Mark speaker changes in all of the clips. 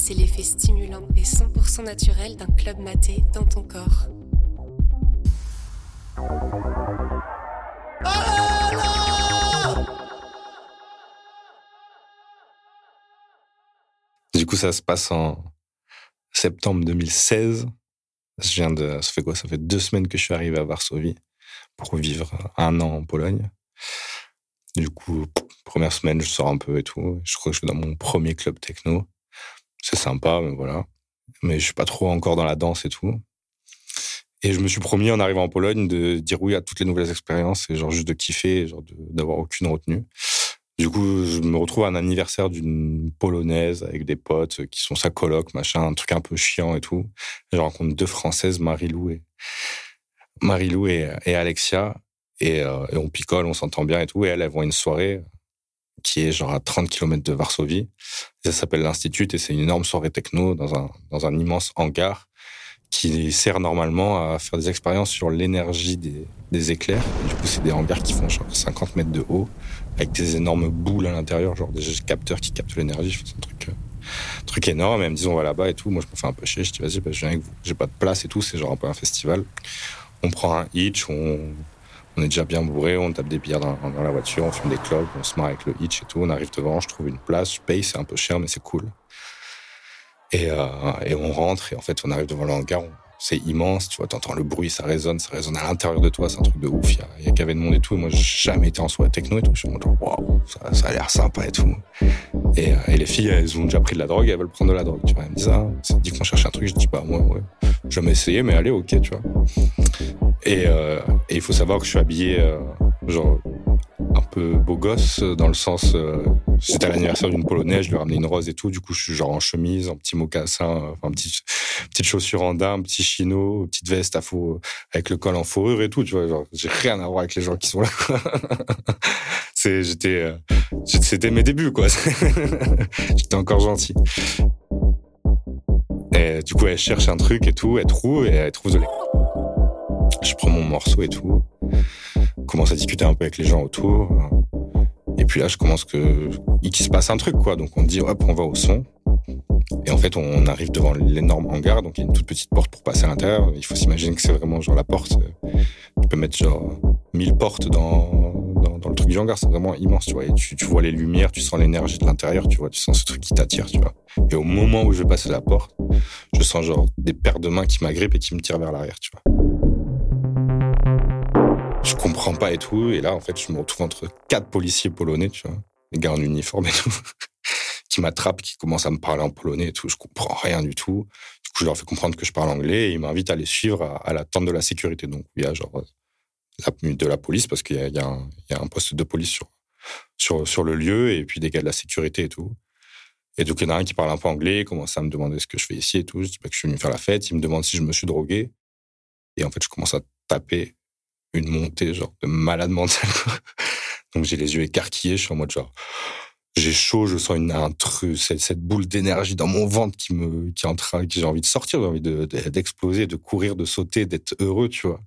Speaker 1: c'est l'effet stimulant et 100% naturel d'un club maté dans ton corps.
Speaker 2: Du coup, ça se passe en septembre 2016. Je viens de, ça fait quoi? Ça fait deux semaines que je suis arrivé à Varsovie pour vivre un an en Pologne. Du coup, première semaine, je sors un peu et tout. Je crois que je suis dans mon premier club techno. C'est sympa, mais voilà. Mais je suis pas trop encore dans la danse et tout. Et je me suis promis en arrivant en Pologne de dire oui à toutes les nouvelles expériences et genre juste de kiffer, genre d'avoir aucune retenue. Du coup, je me retrouve à un anniversaire d'une polonaise avec des potes qui sont sa coloc, machin, un truc un peu chiant et tout. je rencontre deux françaises, Marilou et Marilou et, et Alexia. Et, euh, et, on picole, on s'entend bien et tout. Et elles, elles vont à une soirée qui est genre à 30 km de Varsovie. ça s'appelle l'Institut et c'est une énorme soirée techno dans un, dans un immense hangar qui sert normalement à faire des expériences sur l'énergie des, des, éclairs. du coup, c'est des hangars qui font genre 50 mètres de haut, avec des énormes boules à l'intérieur, genre des capteurs qui captent l'énergie. C'est un truc, euh, truc énorme. Et elles me disent, on va là-bas et tout. Moi, je me fais un peu chier. Je dis, vas-y, bah, je viens avec vous. J'ai pas de place et tout. C'est genre un peu un festival. On prend un hitch, on, on est déjà bien bourré, on tape des bières dans, la voiture, on fume des clopes, on se marre avec le hitch et tout. On arrive devant, je trouve une place, je paye, c'est un peu cher, mais c'est cool. Et, euh, et on rentre et en fait on arrive devant le hangar, c'est immense, tu vois, t'entends le bruit, ça résonne, ça résonne à l'intérieur de toi, c'est un truc de ouf, il y a, de monde et tout, moi j'ai jamais été en soirée techno et tout, je suis en mode waouh, ça, ça, a l'air sympa et tout. Et, euh, et, les filles, elles ont déjà pris de la drogue, elles veulent prendre de la drogue, tu vois, elles me disent ah, c'est dit qu'on cherche un truc, je dis bah moi ouais, je vais m'essayer, mais allez, ok, tu vois. Et, euh, et il faut savoir que je suis habillé euh, genre un peu beau gosse dans le sens euh, c'était l'anniversaire d'une polonaise je lui ai ramené une rose et tout. Du coup je suis genre en chemise en petit mocassin enfin petit petite chaussure en daim petit chino petite veste à faux avec le col en fourrure et tout tu vois. Genre j'ai rien à voir avec les gens qui sont là c'était mes débuts quoi. J'étais encore gentil et du coup elle cherche un truc et tout elle trouve et elle trouve de je prends mon morceau et tout commence à discuter un peu avec les gens autour. Et puis là, je commence que qu'il se passe un truc, quoi. Donc on dit, hop, on va au son. Et en fait, on arrive devant l'énorme hangar, donc il y a une toute petite porte pour passer à l'intérieur. Il faut s'imaginer que c'est vraiment genre la porte. Tu peux mettre genre 1000 portes dans, dans, le truc du hangar, c'est vraiment immense, tu vois. Tu, vois les lumières, tu sens l'énergie de l'intérieur, tu vois, tu sens ce truc qui t'attire, tu vois. Et au moment où je vais passer la porte, je sens genre des paires de mains qui m'agrippent et qui me tirent vers l'arrière, tu vois je comprends pas et tout. Et là, en fait, je me retrouve entre quatre policiers polonais, tu vois, des gars en uniforme et tout, qui m'attrapent, qui commencent à me parler en polonais et tout. Je comprends rien du tout. Du coup, je leur fais comprendre que je parle anglais et ils m'invitent à les suivre à, à la tente de la sécurité. Donc, il y a genre de la police parce qu'il y, a un poste de police sur, sur, le lieu et puis des gars de la sécurité et tout. Et donc, il y en a un qui parle un peu anglais, commence à me demander ce que je fais ici et tout. Je dis pas que je suis venu faire la fête. Il me demande si je me suis drogué. Et en fait, je commence à taper une montée genre de malade mental. Donc j'ai les yeux écarquillés, je suis en mode genre j'ai chaud, je sens une un cette, cette boule d'énergie dans mon ventre qui me qui est en train, qui j'ai envie de sortir, j'ai envie de d'exploser, de, courir, de sauter, d'être heureux, tu vois.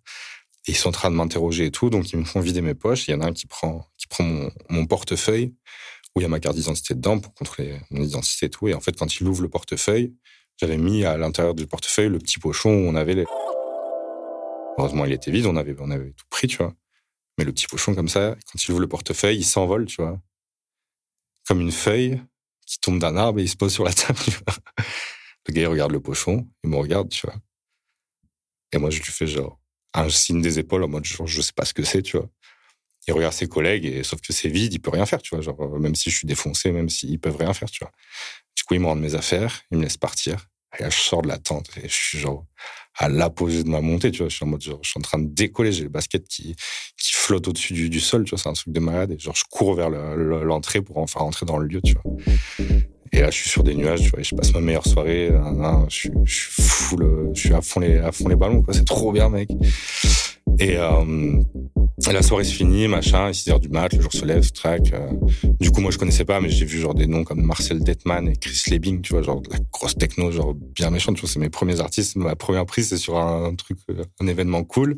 Speaker 2: Et ils sont en train de m'interroger et tout, donc ils me font vider mes poches. Il y en a un qui prend qui prend mon, mon portefeuille où il y a ma carte d'identité dedans pour contrôler mon identité et tout. Et en fait, quand il ouvre le portefeuille, j'avais mis à l'intérieur du portefeuille le petit pochon où on avait les Heureusement, il était vide, on avait, on avait tout pris, tu vois. Mais le petit pochon comme ça, quand il ouvre le portefeuille, il s'envole, tu vois. Comme une feuille qui tombe d'un arbre et il se pose sur la table, tu vois. Le gars, il regarde le pochon, il me regarde, tu vois. Et moi, je lui fais genre un signe des épaules en mode genre, je sais pas ce que c'est, tu vois. Il regarde ses collègues et sauf que c'est vide, il peut rien faire, tu vois. Genre, même si je suis défoncé, même s'ils peuvent rien faire, tu vois. Du coup, il me rend mes affaires, il me laisse partir. Et là, je sors de la tente et je suis genre à l'apogée de ma montée, tu vois. Je suis en mode, genre, je suis en train de décoller, j'ai le basket qui, qui flotte au-dessus du, sol, tu vois. C'est un truc de malade. Et genre, je cours vers l'entrée pour enfin rentrer dans le lieu, tu vois. Et là, je suis sur des nuages, tu vois. Je passe ma meilleure soirée. je, suis, full, je suis à fond les, ballons, quoi. C'est trop bien, mec. Et, euh, la soirée se finit, machin, 6 heures du mat, le jour se lève, track. Euh. Du coup, moi, je connaissais pas, mais j'ai vu genre des noms comme Marcel Detman et Chris Lebing, tu vois, genre la grosse techno, genre bien méchante, tu vois, c'est mes premiers artistes. Ma première prise, c'est sur un, truc, euh, un événement cool.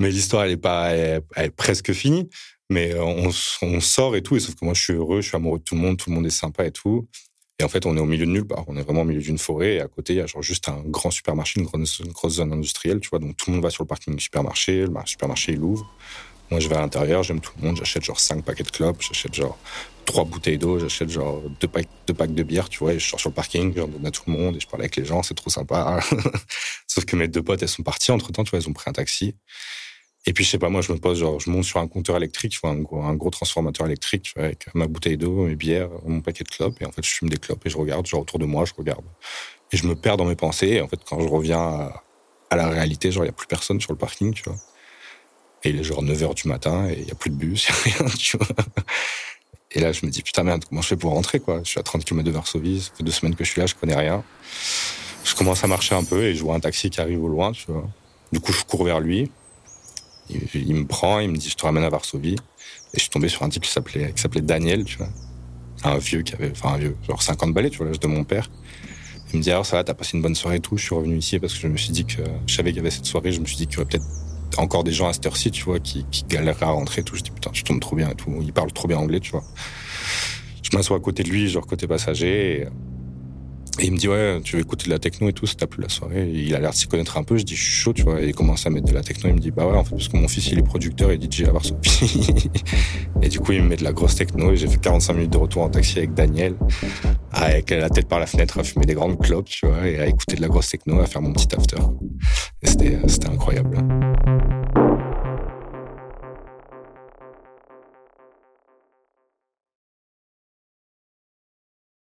Speaker 2: Mais l'histoire, elle est pas, elle, est presque finie. Mais on, on, sort et tout, et sauf que moi, je suis heureux, je suis amoureux de tout le monde, tout le monde est sympa et tout. Et en fait, on est au milieu de nulle part. On est vraiment au milieu d'une forêt. Et à côté, il y a genre juste un grand supermarché, une grosse, zone industrielle, tu vois. Donc tout le monde va sur le parking du supermarché. Le supermarché, il ouvre. Moi, je vais à l'intérieur, j'aime tout le monde. J'achète genre 5 paquets de clopes, j'achète genre 3 bouteilles d'eau, j'achète genre 2 packs, packs de bière, tu vois. Et je sors sur le parking, j'en donne à tout le monde et je parle avec les gens, c'est trop sympa. Sauf que mes deux potes, elles sont parties entre temps, tu vois, elles ont pris un taxi. Et puis, je sais pas, moi, je me pose, genre, je monte sur un compteur électrique, un gros, transformateur électrique, avec ma bouteille d'eau, mes bières, mon paquet de clopes. Et en fait, je fume des clopes et je regarde, genre, autour de moi, je regarde. Et je me perds dans mes pensées. Et en fait, quand je reviens à, la réalité, genre, il y a plus personne sur le parking, tu vois. Et il est genre 9 h du matin et il y a plus de bus, il n'y a rien, tu vois. Et là, je me dis, putain, merde, comment je fais pour rentrer, quoi? Je suis à 30 km de Varsovie, ça fait deux semaines que je suis là, je connais rien. Je commence à marcher un peu et je vois un taxi qui arrive au loin, tu vois. Du coup, je cours vers lui. Il, me prend, il me dit, je te ramène à Varsovie. Et je suis tombé sur un type qui s'appelait, qui s'appelait Daniel, tu vois. Un vieux qui avait, enfin, un vieux, genre 50 balais, tu vois, l'âge de mon père. Il me dit, alors ça va, t'as passé une bonne soirée et tout. Je suis revenu ici parce que je me suis dit que, je savais qu'il y avait cette soirée, je me suis dit qu'il y aurait peut-être encore des gens à cette heure-ci, tu vois, qui, qui galèrent à rentrer et tout. Je dis, putain, je tombe trop bien et tout. Il parle trop bien anglais, tu vois. Je m'assois à côté de lui, genre côté passager. Il me dit, ouais, tu veux écouter de la techno et tout, ça t'a plu la soirée. il a l'air de s'y connaître un peu. Je dis, je suis chaud, tu vois. Et il commence à mettre de la techno. Il me dit, bah ouais, en fait, parce que mon fils, il est producteur et DJ à Varsovie. et du coup, il me met de la grosse techno. Et j'ai fait 45 minutes de retour en taxi avec Daniel, avec la tête par la fenêtre, à fumer des grandes clopes, tu vois, et à écouter de la grosse techno, à faire mon petit after. Et c'était, c'était incroyable.